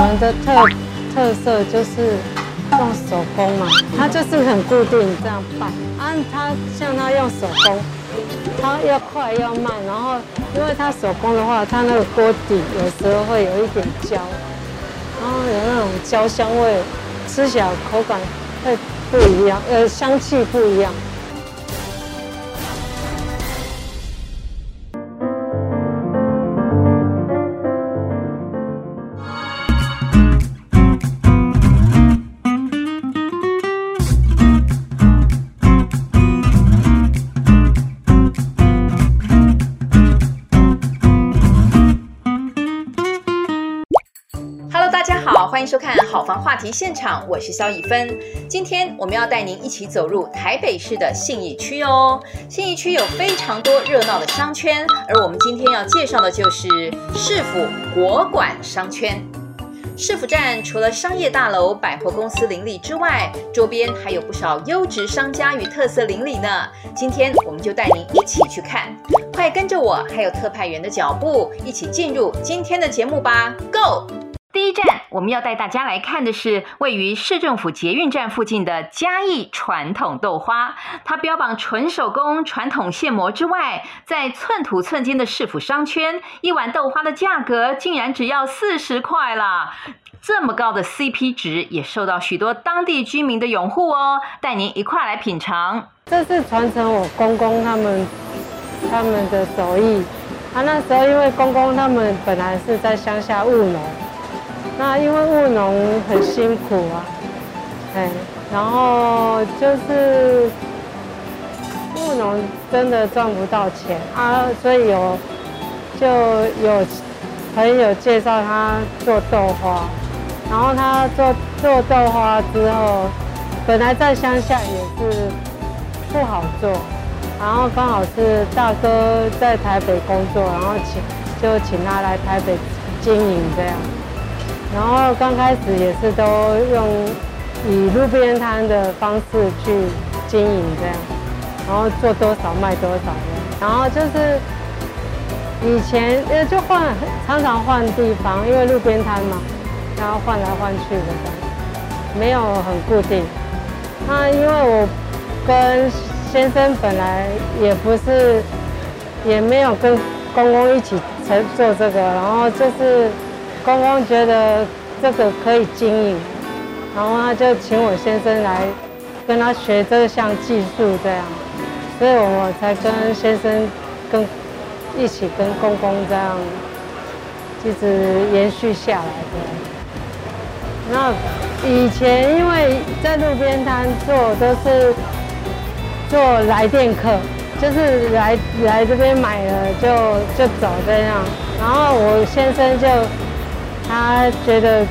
我们的特特色就是用手工嘛，它就是很固定这样拌。啊，它像它用手工，它要快要慢，然后因为它手工的话，它那个锅底有时候会有一点焦，然后有那种焦香味，吃起来口感会不一样，呃，香气不一样。现场，我是萧以芬。今天我们要带您一起走入台北市的信义区哦。信义区有非常多热闹的商圈，而我们今天要介绍的就是市府国馆商圈。市府站除了商业大楼、百货公司林立之外，周边还有不少优质商家与特色邻里呢。今天我们就带您一起去看，快跟着我还有特派员的脚步，一起进入今天的节目吧，Go！第一站，我们要带大家来看的是位于市政府捷运站附近的嘉义传统豆花。它标榜纯手工、传统现磨之外，在寸土寸金的市府商圈，一碗豆花的价格竟然只要四十块啦！这么高的 CP 值，也受到许多当地居民的拥护哦。带您一块来品尝。这是传承我公公他们他们的手艺。他那时候因为公公他们本来是在乡下务农。那因为务农很辛苦啊，哎，然后就是务农真的赚不到钱啊，所以有就有朋友介绍他做豆花，然后他做做豆花之后，本来在乡下也是不好做，然后刚好是大哥在台北工作，然后请就请他来台北经营这样。然后刚开始也是都用以路边摊的方式去经营这样，然后做多少卖多少。然后就是以前呃就换常常换地方，因为路边摊嘛，然后换来换去的，没有很固定。那因为我跟先生本来也不是，也没有跟公公一起才做这个，然后就是。公公觉得这个可以经营，然后他就请我先生来跟他学这项技术，这样，所以我才跟先生跟一起跟公公这样一直延续下来的。那以前因为在路边摊做都是做来电客，就是来来这边买了就就走这样，然后我先生就。他觉得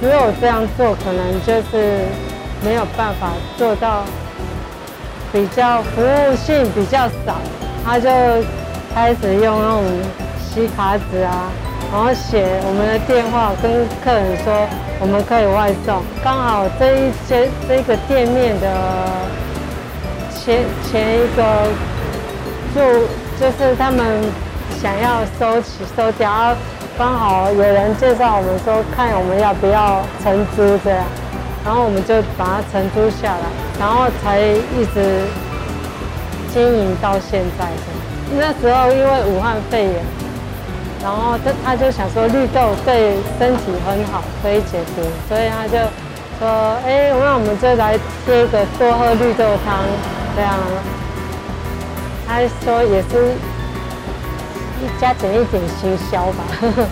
只有这样做，可能就是没有办法做到比较服务性比较少，他就开始用那种吸卡纸啊，然后写我们的电话跟客人说我们可以外送。刚好这一间这个店面的前前一个就就是他们想要收起收掉。刚好有人介绍我们说，看我们要不要承租这样，然后我们就把它承租下来，然后才一直经营到现在的。那时候因为武汉肺炎，然后他他就想说绿豆对身体很好，可以解毒，所以他就说，哎，那我们就来贴个多喝绿豆汤这样。他说也是。一加点一点行销吧，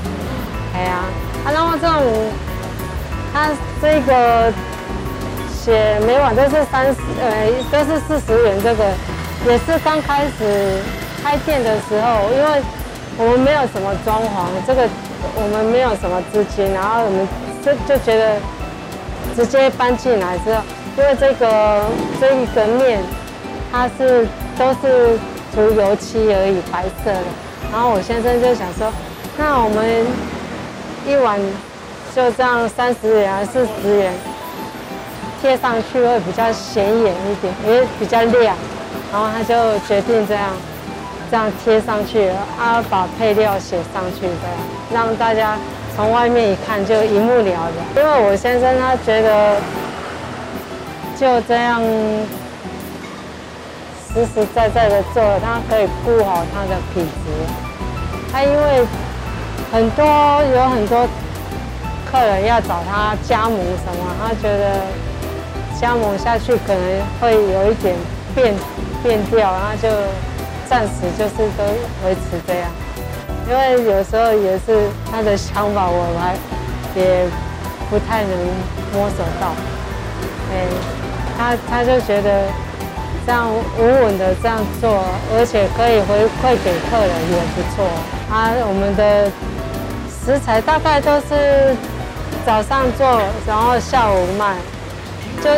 哎呀，啊，然后这种，他这个写每晚都是三十，呃，都是四十元。这个也是刚开始开店的时候，因为我们没有什么装潢，这个我们没有什么资金，然后我们就就觉得直接搬进来之后，因为这个这一个面它是都是涂油漆而已，白色的。然后我先生就想说，那我们一碗就这样三十元还是十元贴上去会比较显眼一点，因为比较亮。然后他就决定这样这样贴上去，啊，把配料写上去，这样让大家从外面一看就一目了然。因为我先生他觉得就这样实实在在的做，他可以顾好他的品质。他因为很多有很多客人要找他加盟什么，他觉得加盟下去可能会有一点变变调，然后就暂时就是都维持这样。因为有时候也是他的想法，我还也不太能摸索到。哎，他他就觉得这样稳稳的这样做，而且可以回馈给客人也不错。啊，我们的食材大概都是早上做，然后下午卖，就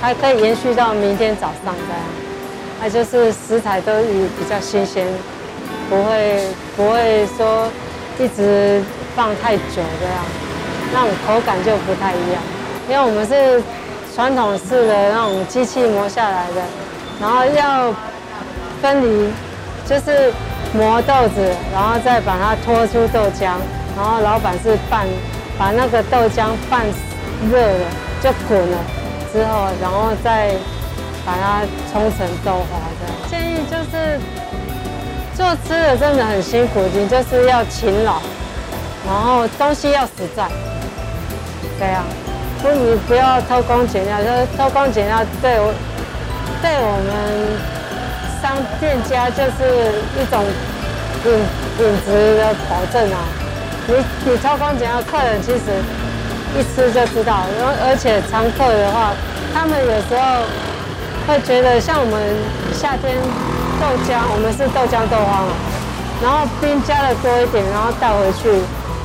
还可以延续到明天早上这样。那就是食材都也比较新鲜。不会不会说一直放太久这样，那种口感就不太一样。因为我们是传统式的那种机器磨下来的，然后要分离，就是磨豆子，然后再把它拖出豆浆，然后老板是拌，把那个豆浆拌热了就滚了之后，然后再把它冲成豆花的。建议就是。做吃的真的很辛苦，你就是要勤劳，然后东西要实在，这样，不你不要偷工减料，就是偷工减料对我对我们商店家就是一种品品质的保证啊。你你偷工减料，客人其实一吃就知道，然后而且常客的话，他们有时候会觉得像我们夏天。豆浆，我们是豆浆豆花嘛，然后冰加的多一点，然后带回去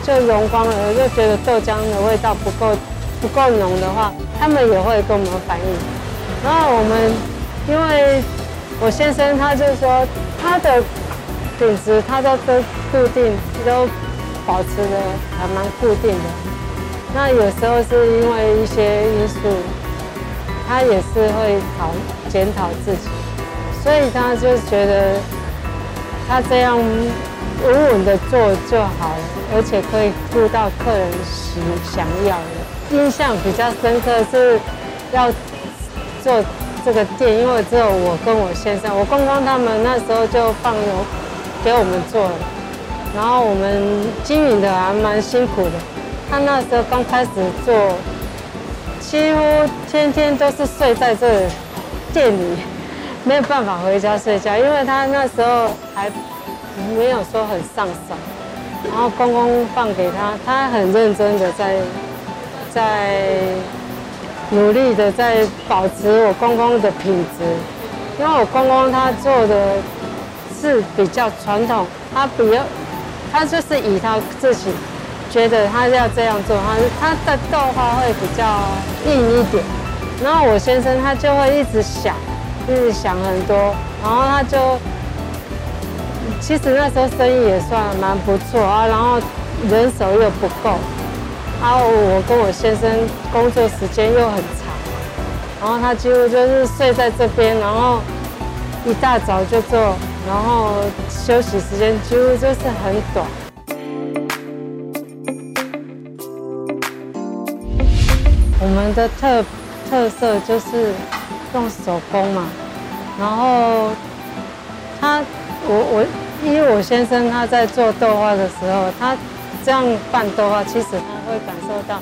就融光了，就觉得豆浆的味道不够不够浓的话，他们也会跟我们反映。然后我们，因为我先生他就说他的品质他都都固定，都保持的还蛮固定的。那有时候是因为一些因素，他也是会讨检讨自己。所以他就觉得他这样稳稳的做就好了，而且可以顾到客人喜想要的。印象比较深刻是要做这个店，因为只有我跟我先生，我公公他们那时候就放油给我们做了，然后我们经营的还蛮辛苦的。他那时候刚开始做，几乎天天都是睡在这店里。没有办法回家睡觉，因为他那时候还没有说很上手，然后公公放给他，他很认真的在在努力的在保持我公公的品质，因为我公公他做的是比较传统，他比较他就是以他自己觉得他要这样做，他他的豆花会比较硬一点，然后我先生他就会一直想。一直想很多，然后他就，其实那时候生意也算蛮不错啊，然后人手又不够，然后我跟我先生工作时间又很长，然后他几乎就是睡在这边，然后一大早就做，然后休息时间几乎就是很短。我们的特特色就是。用手工嘛，然后他我我因为我先生他在做豆花的时候，他这样拌豆花，其实他会感受到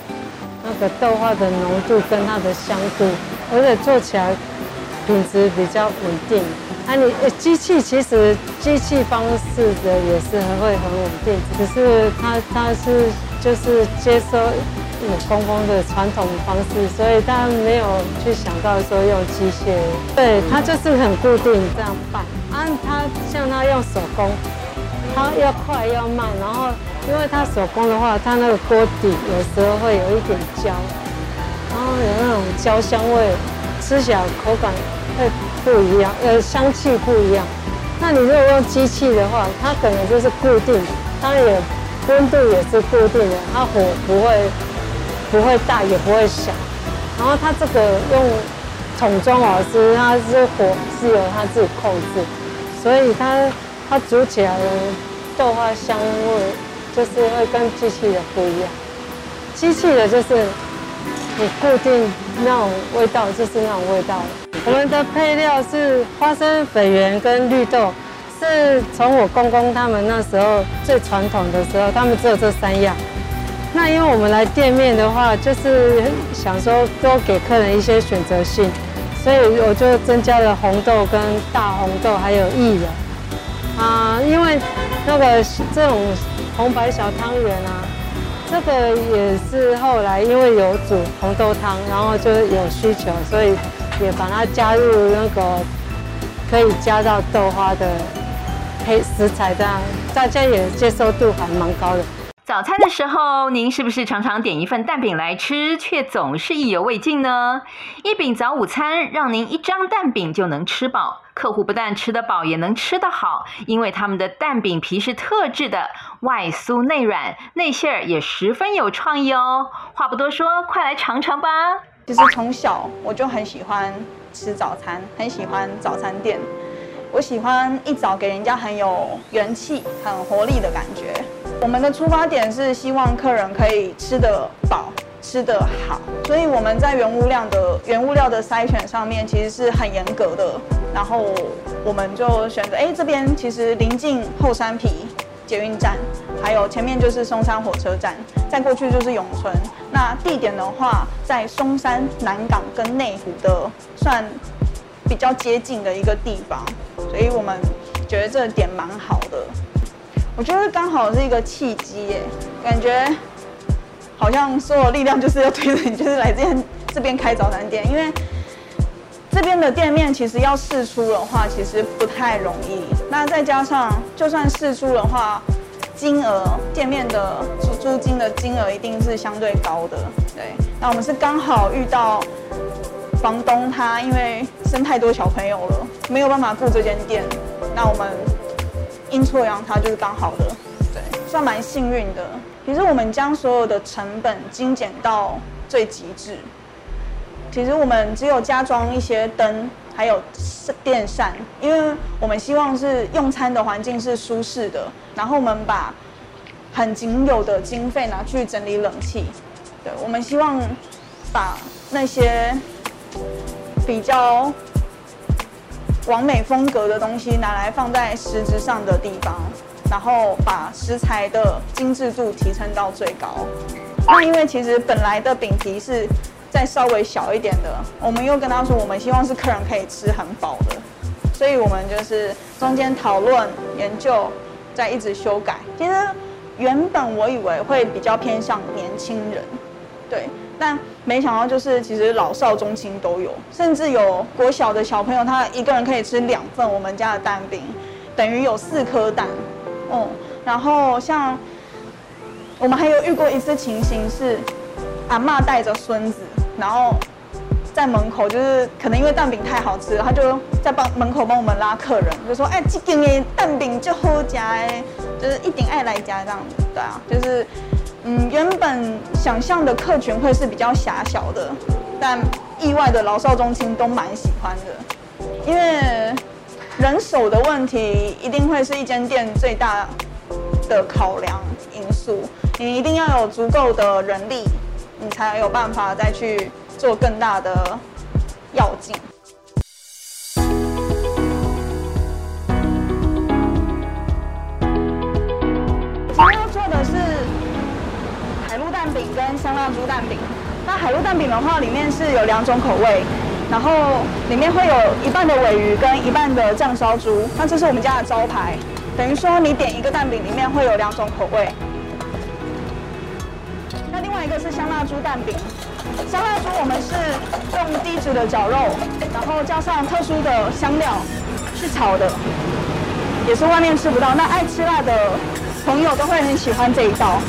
那个豆花的浓度跟它的香度，而且做起来品质比较稳定。啊，你机器其实机器方式的也是会很稳定，只是他他是就是接收。我公公的传统方式，所以他没有去想到说用机械，对，他就是很固定这样拌。啊，他像他用手工，它要快要慢，然后因为它手工的话，它那个锅底有时候会有一点焦，然后有那种焦香味，吃起来口感会不一样，呃，香气不一样。那你如果用机器的话，它可能就是固定，它也温度也是固定的，它火不会。不会大也不会小，然后它这个用桶装瓦斯，它是火是由它自己控制，所以它它煮起来的豆花香味就是会跟机器的不一样。机器的就是你固定那种味道，就是那种味道。我们的配料是花生、粉圆跟绿豆，是从我公公他们那时候最传统的时候，他们只有这三样。那因为我们来店面的话，就是想说多给客人一些选择性，所以我就增加了红豆跟大红豆，还有薏仁。啊，因为那个这种红白小汤圆啊，这个也是后来因为有煮红豆汤，然后就有需求，所以也把它加入那个可以加到豆花的配食材，这样大家也接受度还蛮高的。早餐的时候，您是不是常常点一份蛋饼来吃，却总是意犹未尽呢？一饼早午餐让您一张蛋饼就能吃饱，客户不但吃得饱，也能吃得好，因为他们的蛋饼皮是特制的，外酥内软，内馅儿也十分有创意哦。话不多说，快来尝尝吧。其实从小我就很喜欢吃早餐，很喜欢早餐店。我喜欢一早给人家很有元气、很活力的感觉。我们的出发点是希望客人可以吃得饱、吃得好，所以我们在原物料的原物料的筛选上面其实是很严格的。然后我们就选择，哎，这边其实临近后山皮捷运站，还有前面就是松山火车站，再过去就是永春。那地点的话，在松山南港跟内湖的算比较接近的一个地方，所以我们觉得这点蛮好的。我觉得刚好是一个契机耶，感觉好像所有力量就是要推着你，就是来这边这边开早餐店。因为这边的店面其实要试出的话，其实不太容易。那再加上就算试出的话，金额店面的租租金的金额一定是相对高的。对，那我们是刚好遇到房东他因为生太多小朋友了，没有办法顾这间店，那我们。阴错阳差就是刚好的，对，算蛮幸运的。其实我们将所有的成本精简到最极致。其实我们只有加装一些灯，还有电扇，因为我们希望是用餐的环境是舒适的。然后我们把很仅有的经费拿去整理冷气。对，我们希望把那些比较。完美风格的东西拿来放在实质上的地方，然后把食材的精致度提升到最高。那因为其实本来的饼皮是再稍微小一点的，我们又跟他说，我们希望是客人可以吃很饱的，所以我们就是中间讨论研究，再一直修改。其实原本我以为会比较偏向年轻人，对。但没想到，就是其实老少中青都有，甚至有国小的小朋友，他一个人可以吃两份我们家的蛋饼，等于有四颗蛋。哦、然后像我们还有遇过一次情形是，阿妈带着孙子，然后在门口，就是可能因为蛋饼太好吃了，他就在帮门口帮我们拉客人，就说：“哎，这个的蛋饼就好吃哎，就是一定爱来家这样子，对啊，就是。”嗯，原本想象的客群会是比较狭小的，但意外的老少中青都蛮喜欢的，因为人手的问题一定会是一间店最大的考量因素。你一定要有足够的人力，你才有办法再去做更大的要进。蛋饼，那海陆蛋饼的话，里面是有两种口味，然后里面会有一半的尾鱼跟一半的酱烧猪，那这是我们家的招牌，等于说你点一个蛋饼里面会有两种口味。那另外一个是香辣猪蛋饼，香辣猪我们是用低脂的绞肉，然后加上特殊的香料去炒的，也是外面吃不到，那爱吃辣的朋友都会很喜欢这一道。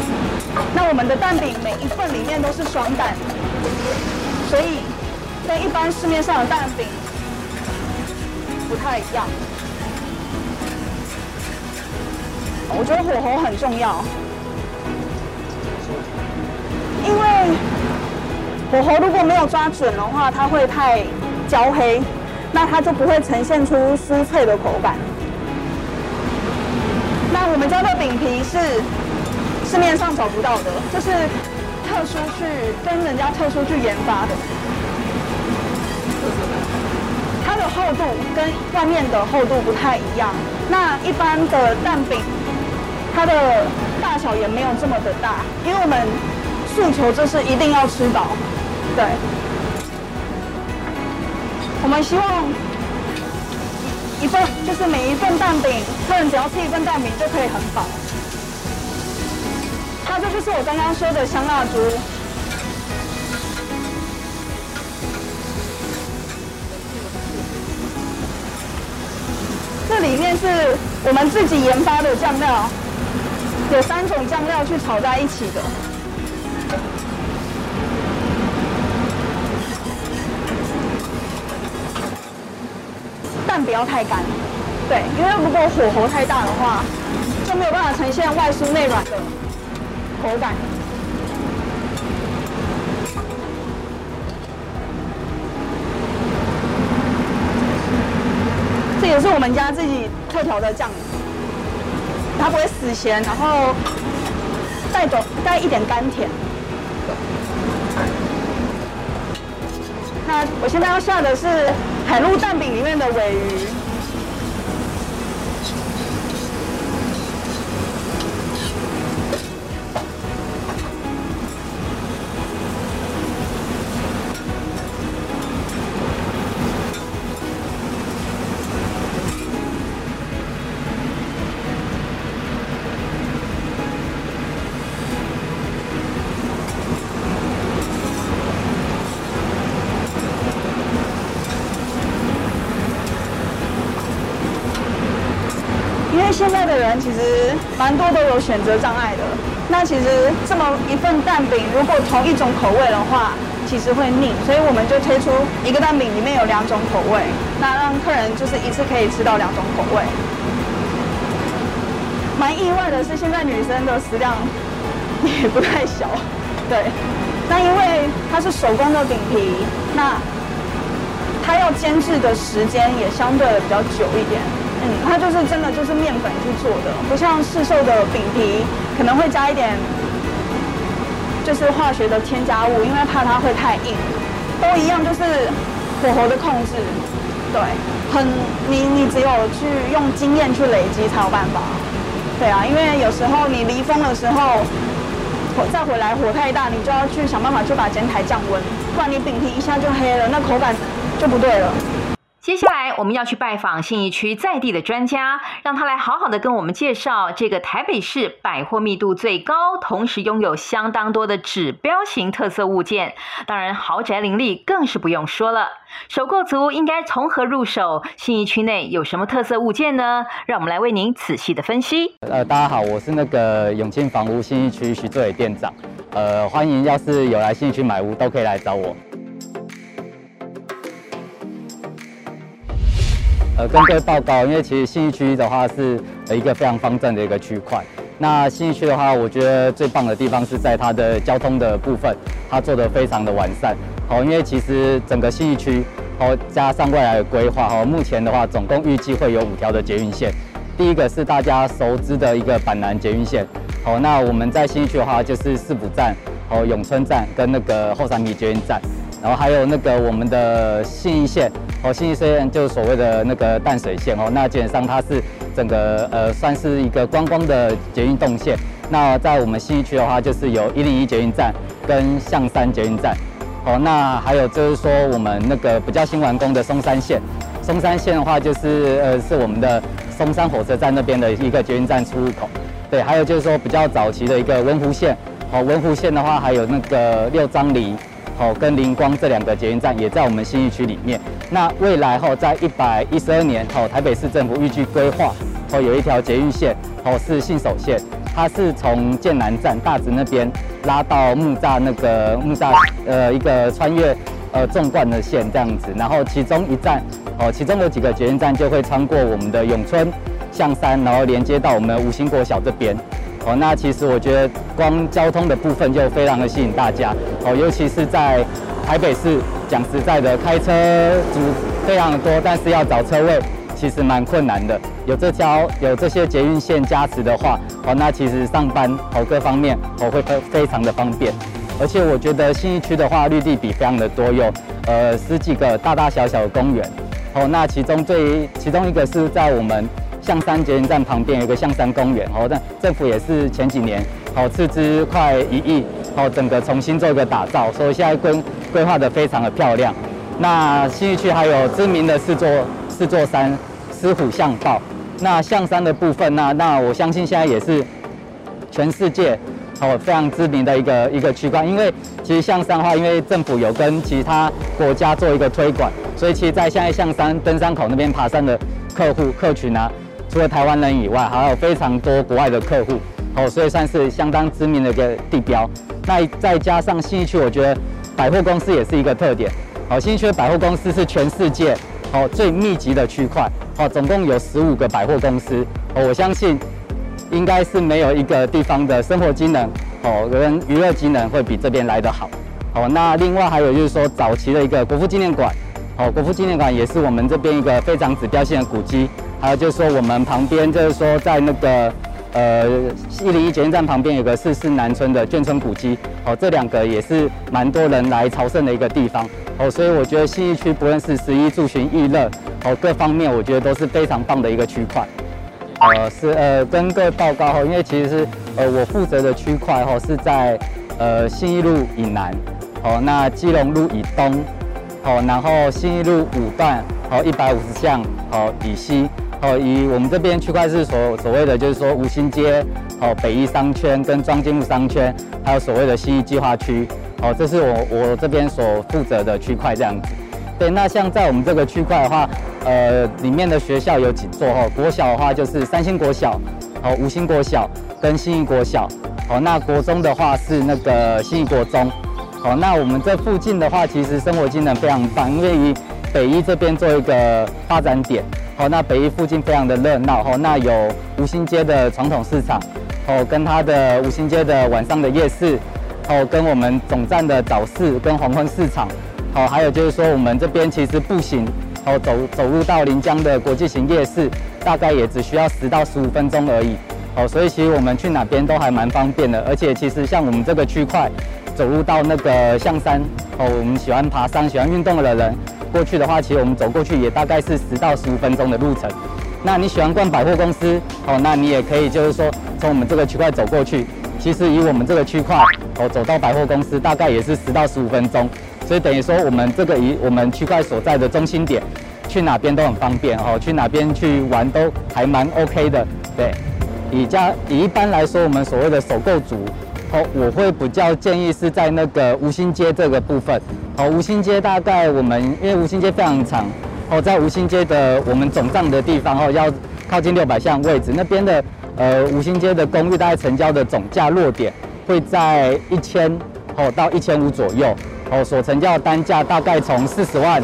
那我们的蛋饼每一份里面都是双蛋，所以跟一般市面上的蛋饼不太一样。我觉得火候很重要，因为火候如果没有抓准的话，它会太焦黑，那它就不会呈现出酥脆的口感。那我们家的饼皮是。市面上找不到的，这是特殊去跟人家特殊去研发的。它的厚度跟外面的厚度不太一样。那一般的蛋饼，它的大小也没有这么的大，因为我们诉求就是一定要吃饱。对，我们希望一份就是每一份蛋饼，客人只要吃一份蛋饼就可以很饱。这就是我刚刚说的香辣猪。这里面是我们自己研发的酱料，有三种酱料去炒在一起的。但不要太干，对，因为如果火候太大的话，就没有办法呈现外酥内软的口感。这也是我们家自己特调的酱，它不会死咸，然后带走带一点甘甜。那我现在要下的是海陆蛋饼里面的尾鱼。现在的人其实蛮多都有选择障碍的。那其实这么一份蛋饼，如果同一种口味的话，其实会腻。所以我们就推出一个蛋饼里面有两种口味，那让客人就是一次可以吃到两种口味。蛮意外的是，现在女生的食量也不太小。对，那因为它是手工的饼皮，那它要煎制的时间也相对的比较久一点。嗯，它就是真的就是面粉去做的，不像市售的饼皮可能会加一点，就是化学的添加物，因为怕它会太硬。都一样，就是火候的控制，对，很你你只有去用经验去累积才有办法。对啊，因为有时候你离峰的时候，火再回来火太大，你就要去想办法去把煎台降温，不然你饼皮一下就黑了，那口感就不对了。接下来我们要去拜访信义区在地的专家，让他来好好的跟我们介绍这个台北市百货密度最高，同时拥有相当多的指标型特色物件。当然，豪宅林立更是不用说了。首购族应该从何入手？信义区内有什么特色物件呢？让我们来为您仔细的分析。呃，大家好，我是那个永庆房屋信义区徐作伟店长。呃，欢迎，要是有来信义区买屋，都可以来找我。呃，跟各位报告，因为其实信义区的话是一个非常方正的一个区块。那信义区的话，我觉得最棒的地方是在它的交通的部分，它做得非常的完善。好，因为其实整个信义区，好加上未来的规划，好，目前的话总共预计会有五条的捷运线。第一个是大家熟知的一个板南捷运线。好，那我们在信义区的话，就是市府站、好永春站跟那个后三米捷运站。然后还有那个我们的信义线哦，新义线就是所谓的那个淡水线哦，那基本上它是整个呃算是一个观光的捷运动线。那在我们新义区的话，就是有一零一捷运站跟象山捷运站。哦，那还有就是说我们那个比较新完工的松山线，松山线的话就是呃是我们的松山火车站那边的一个捷运站出入口。对，还有就是说比较早期的一个文湖线，哦文湖线的话还有那个六张犁。哦，跟灵光这两个捷运站也在我们新义区里面。那未来后，在一百一十二年，哦，台北市政府预计规划，哦，有一条捷运线，哦，是信守线，它是从剑南站大直那边拉到木栅那个木栅，呃，一个穿越呃纵贯的线这样子。然后其中一站，哦，其中有几个捷运站就会穿过我们的永春、象山，然后连接到我们五星国小这边。哦，那其实我觉得光交通的部分就非常的吸引大家哦，尤其是在台北市，讲实在的，开车族非常的多，但是要找车位，其实蛮困难的。有这条有这些捷运线加持的话，哦，那其实上班哦各方面哦会非非常的方便。而且我觉得信义区的话，绿地比非常的多，有呃十几个大大小小的公园。哦，那其中最其中一个是在我们象山捷运站旁边有一个象山公园。哦，那政府也是前几年哦斥资快一亿，哦整个重新做一个打造，所以现在规规划的非常的漂亮。那新义区还有知名的四座四座山，狮虎象豹。那象山的部分，呢那我相信现在也是全世界。哦，非常知名的一个一个区块，因为其实象山的话，因为政府有跟其他国家做一个推广，所以其实，在现在象山登山口那边爬山的客户客群啊，除了台湾人以外，还有非常多国外的客户，哦，所以算是相当知名的一个地标。那再加上新义区，我觉得百货公司也是一个特点。好，新义区的百货公司是全世界哦最密集的区块，哦，总共有十五个百货公司。哦，我相信。应该是没有一个地方的生活机能哦，跟娱乐机能会比这边来得好哦。那另外还有就是说，早期的一个国父纪念馆哦，国父纪念馆也是我们这边一个非常指标性的古迹。还有就是说，我们旁边就是说，在那个呃一零一捷运站旁边有个四四南村的眷村古迹哦，这两个也是蛮多人来朝圣的一个地方哦。所以我觉得信义区不论是食衣住行娱乐哦各方面，我觉得都是非常棒的一个区块。呃，是呃，跟各位报告哈，因为其实是呃，我负责的区块哈是在呃信义路以南，哦，那基隆路以东，哦，然后信义路五段，哦，一百五十巷，哦，以西，哦，以我们这边区块是所所谓的就是说吴兴街，哦，北一商圈跟庄敬路商圈，还有所谓的新义计划区，哦，这是我我这边所负责的区块这样子。对，那像在我们这个区块的话。呃，里面的学校有几座哦？国小的话就是三星国小，哦，吴兴国小跟新义国小，哦，那国中的话是那个新义国中，哦，那我们这附近的话，其实生活机能非常棒，因为以北一这边做一个发展点，哦，那北一附近非常的热闹，哦，那有五星街的传统市场，哦，跟它的五星街的晚上的夜市，哦，跟我们总站的早市跟黄昏市场，哦，还有就是说我们这边其实步行。哦，走走路到临江的国际型夜市，大概也只需要十到十五分钟而已。哦，所以其实我们去哪边都还蛮方便的。而且其实像我们这个区块，走路到那个象山，哦，我们喜欢爬山、喜欢运动的人过去的话，其实我们走过去也大概是十到十五分钟的路程。那你喜欢逛百货公司，哦，那你也可以就是说从我们这个区块走过去。其实以我们这个区块，哦，走到百货公司大概也是十到十五分钟。所以等于说，我们这个以我们区块所在的中心点，去哪边都很方便哦，去哪边去玩都还蛮 OK 的。对，以家以一般来说，我们所谓的首购族，哦，我会比较建议是在那个吴兴街这个部分。哦，吴兴街大概我们因为吴兴街非常长，哦，在吴兴街的我们总站的地方哦，要靠近六百巷位置那边的呃吴兴街的公寓，大概成交的总价落点会在一千哦到一千五左右。哦，所成交的单价大概从四十万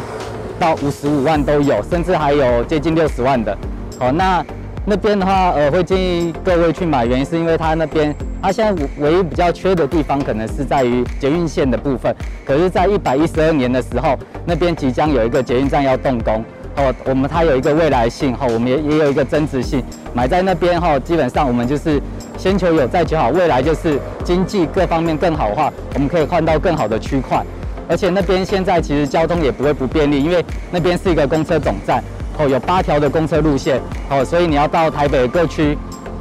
到五十五万都有，甚至还有接近六十万的。哦，那那边的话，呃，会建议各位去买，原因是因为它那边，它现在唯一比较缺的地方，可能是在于捷运线的部分。可是，在一百一十二年的时候，那边即将有一个捷运站要动工。哦，我们它有一个未来性，哈，我们也也有一个增值性。买在那边，哈，基本上我们就是先求有，再求好。未来就是经济各方面更好的话，我们可以换到更好的区块。而且那边现在其实交通也不会不便利，因为那边是一个公车总站，哦，有八条的公车路线，哦，所以你要到台北各区，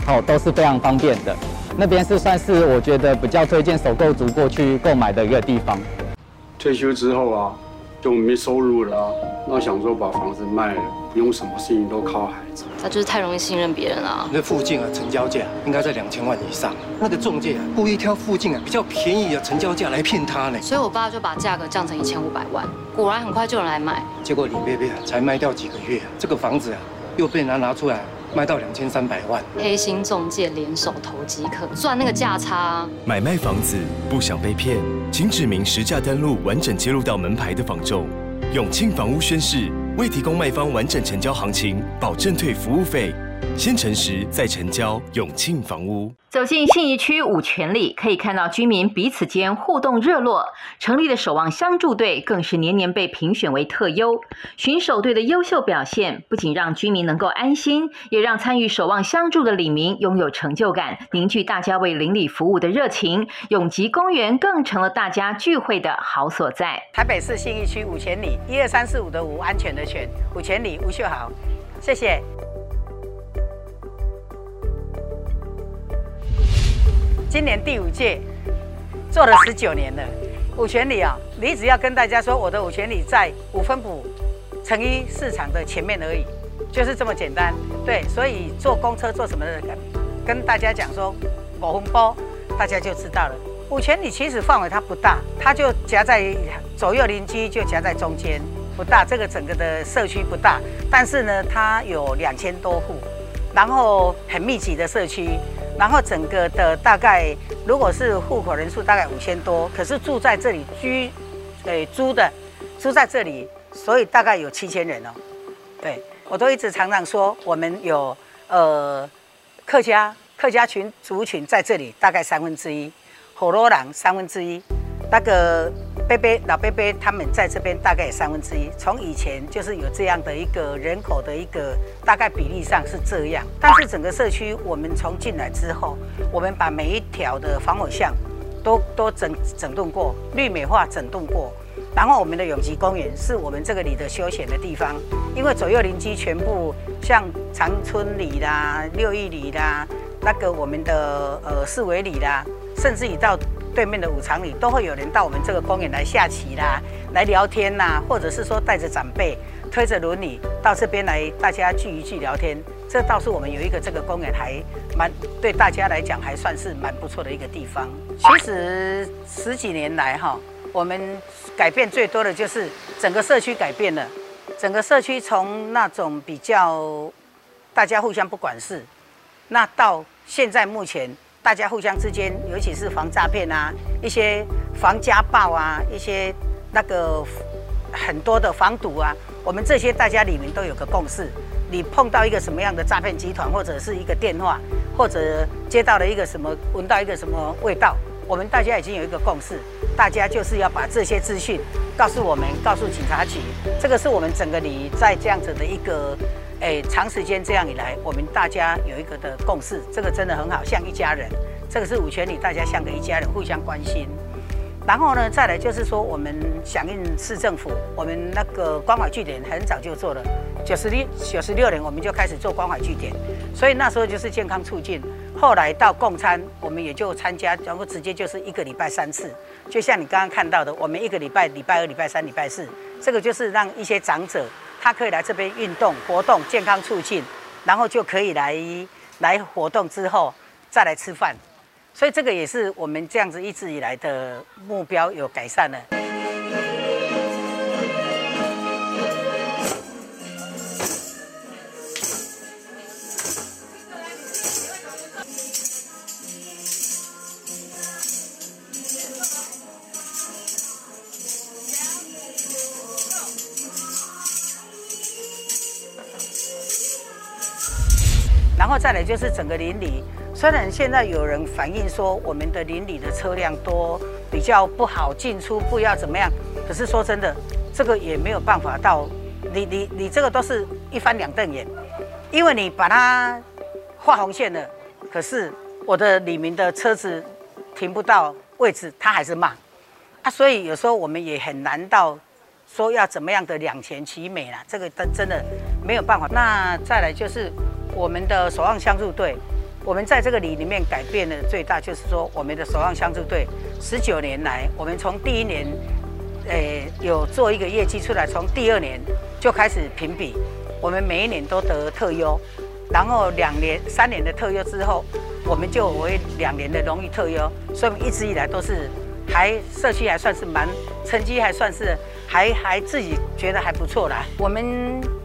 哦，都是非常方便的。那边是算是我觉得比较推荐首购族过去购买的一个地方。退休之后啊，就没收入了啊，那想说把房子卖了，不用什么事情都靠孩子。他就是太容易信任别人了。那附近啊，成交价应该在两千万以上。那个中介啊，故意挑附近啊比较便宜的成交价来骗他呢。所以我爸就把价格降成一千五百万，果然很快就有人来买。结果李贝贝啊，才卖掉几个月，这个房子啊又被人拿出来卖到两千三百万。黑心中介联手投机客赚那个价差。买卖房子不想被骗，请指明实价登录完整揭露到门牌的房仲。永庆房屋宣示。未提供卖方完整成交行情，保证退服务费。先成实再成交，永庆房屋。走进信义区五权里，可以看到居民彼此间互动热络。成立的守望相助队更是年年被评选为特优。巡守队的优秀表现，不仅让居民能够安心，也让参与守望相助的里民拥有成就感，凝聚大家为邻里服务的热情。永吉公园更成了大家聚会的好所在。台北市信义区五权里，一二三四五的五，安全的全，五权里吴秀豪，谢谢。今年第五届，做了十九年了。五权里啊，你只要跟大家说，我的五权里在五分埔成衣市场的前面而已，就是这么简单。对，所以坐公车坐什么的，跟大家讲说五分埔，大家就知道了。五权里其实范围它不大，它就夹在左右邻居就夹在中间，不大。这个整个的社区不大，但是呢，它有两千多户，然后很密集的社区。然后整个的大概，如果是户口人数大概五千多，可是住在这里居，诶租的，租在这里，所以大概有七千人哦。对，我都一直常常说，我们有呃客家客家群族群在这里，大概三分之一，火罗人三分之一。那个伯伯老伯伯他们在这边大概有三分之一，从以前就是有这样的一个人口的一个大概比例上是这样，但是整个社区我们从进来之后，我们把每一条的防火巷都都整整顿过，绿美化整顿过，然后我们的永吉公园是我们这个里的休闲的地方，因为左右邻居全部像长春里啦、六义里啦，那个我们的呃四维里啦，甚至于到。对面的五常里都会有人到我们这个公园来下棋啦，来聊天呐，或者是说带着长辈推着轮椅到这边来，大家聚一聚聊天。这倒是我们有一个这个公园还蛮对大家来讲还算是蛮不错的一个地方。其实十几年来哈，我们改变最多的就是整个社区改变了，整个社区从那种比较大家互相不管事，那到现在目前。大家互相之间，尤其是防诈骗啊，一些防家暴啊，一些那个很多的防赌啊，我们这些大家里面都有个共识。你碰到一个什么样的诈骗集团，或者是一个电话，或者接到了一个什么，闻到一个什么味道，我们大家已经有一个共识，大家就是要把这些资讯告诉我们，告诉警察局。这个是我们整个你在这样子的一个。哎，长时间这样以来，我们大家有一个的共识，这个真的很好，像一家人。这个是五权里，大家像个一家人，互相关心。然后呢，再来就是说，我们响应市政府，我们那个关怀据点很早就做了，九十六九十六年我们就开始做关怀据点，所以那时候就是健康促进。后来到共餐，我们也就参加，然后直接就是一个礼拜三次，就像你刚刚看到的，我们一个礼拜礼拜二、礼拜三、礼拜四，这个就是让一些长者。他可以来这边运动活动，健康促进，然后就可以来来活动之后再来吃饭，所以这个也是我们这样子一直以来的目标有改善了。然后再来就是整个邻里，虽然现在有人反映说我们的邻里的车辆多，比较不好进出，不要怎么样。可是说真的，这个也没有办法到，你你你这个都是一翻两瞪眼，因为你把它画红线了，可是我的里面的车子停不到位置，他还是骂啊，所以有时候我们也很难到说要怎么样的两全其美啦，这个真真的没有办法。那再来就是。我们的守望相助队，我们在这个里里面改变的最大，就是说我们的守望相助队十九年来，我们从第一年，诶有做一个业绩出来，从第二年就开始评比，我们每一年都得特优，然后两年、三年的特优之后，我们就为两年的荣誉特优，所以我们一直以来都是还社区还算是蛮成绩还算是还还自己觉得还不错啦，我们。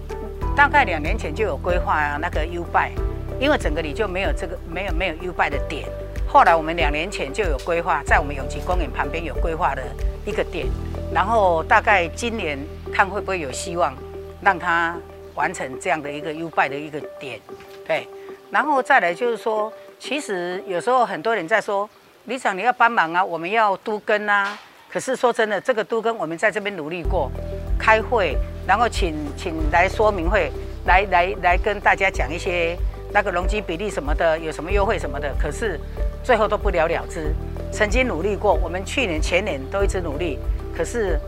大概两年前就有规划啊那个 U 拜因为整个里就没有这个没有没有 U 拜的点。后来我们两年前就有规划，在我们永吉公园旁边有规划的一个点。然后大概今年看会不会有希望让它完成这样的一个 U 拜的一个点。对，然后再来就是说，其实有时候很多人在说，里长你要帮忙啊，我们要都跟啊。可是说真的，这个都跟我们在这边努力过，开会，然后请请来说明会，来来来跟大家讲一些那个容积比例什么的，有什么优惠什么的。可是最后都不了了之。曾经努力过，我们去年前年都一直努力，可是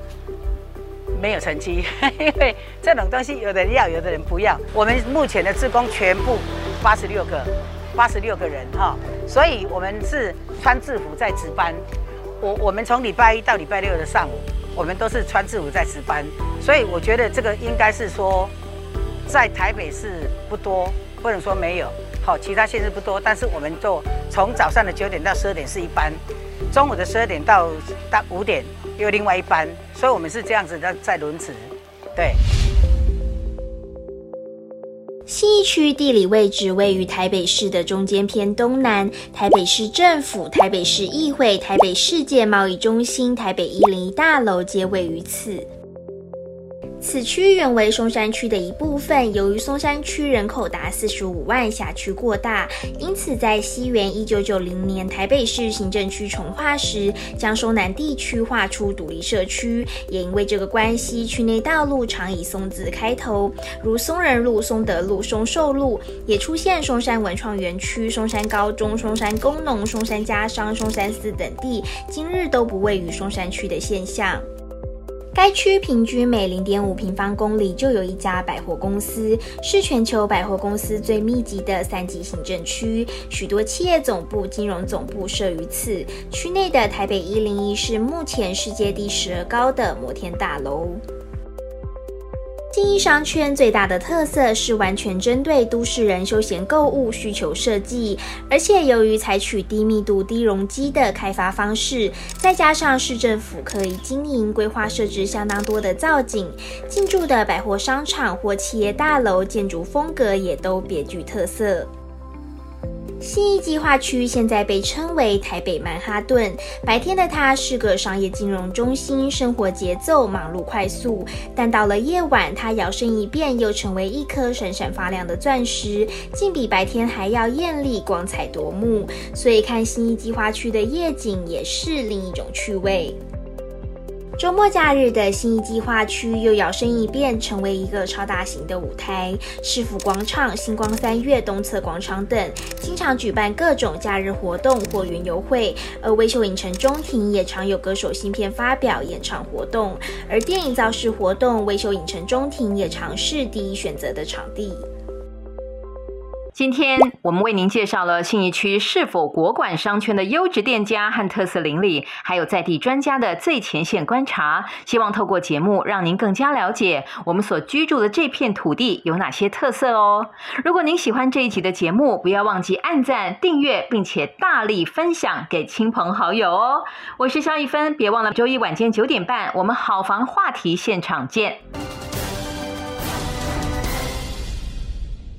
没有成绩，因为这种东西有的人要，有的人不要。我们目前的职工全部八十六个，八十六个人哈，所以我们是穿制服在值班。我我们从礼拜一到礼拜六的上午，我们都是穿制服在值班，所以我觉得这个应该是说，在台北市不多，不能说没有，好，其他县市不多，但是我们就从早上的九点到十二点是一班，中午的十二点到到五点又另外一班，所以我们是这样子在在轮值，对。信义区地理位置位于台北市的中间偏东南，台北市政府、台北市议会、台北世界贸易中心、台北一零一大楼皆位于此。此区原为松山区的一部分，由于松山区人口达四十五万，辖区过大，因此在西元一九九零年台北市行政区重划时，将松南地区划出独立社区。也因为这个关系，区内道路常以松字开头，如松仁路、松德路、松寿路，也出现松山文创园区、松山高中、松山工农、松山家商、松山寺等地，今日都不位于松山区的现象。该区平均每零点五平方公里就有一家百货公司，是全球百货公司最密集的三级行政区，许多企业总部、金融总部设于此。区内的台北一零一是目前世界第十二高的摩天大楼。新一商圈最大的特色是完全针对都市人休闲购物需求设计，而且由于采取低密度、低容积的开发方式，再加上市政府可以经营规划设置相当多的造景，进驻的百货商场或企业大楼建筑风格也都别具特色。信义计划区现在被称为台北曼哈顿。白天的它是个商业金融中心，生活节奏忙碌快速。但到了夜晚，它摇身一变，又成为一颗闪闪发亮的钻石，竟比白天还要艳丽、光彩夺目。所以看信义计划区的夜景也是另一种趣味。周末假日的新义计划区又摇身一变，成为一个超大型的舞台。市府广场、星光三月、东侧广场等，经常举办各种假日活动或云游会。而微秀影城中庭也常有歌手新片发表、演唱活动。而电影造势活动，微秀影城中庭也常是第一选择的场地。今天我们为您介绍了信义区是否国馆商圈的优质店家和特色邻里，还有在地专家的最前线观察。希望透过节目让您更加了解我们所居住的这片土地有哪些特色哦。如果您喜欢这一集的节目，不要忘记按赞、订阅，并且大力分享给亲朋好友哦。我是萧一芬，别忘了周一晚间九点半，我们好房话题现场见。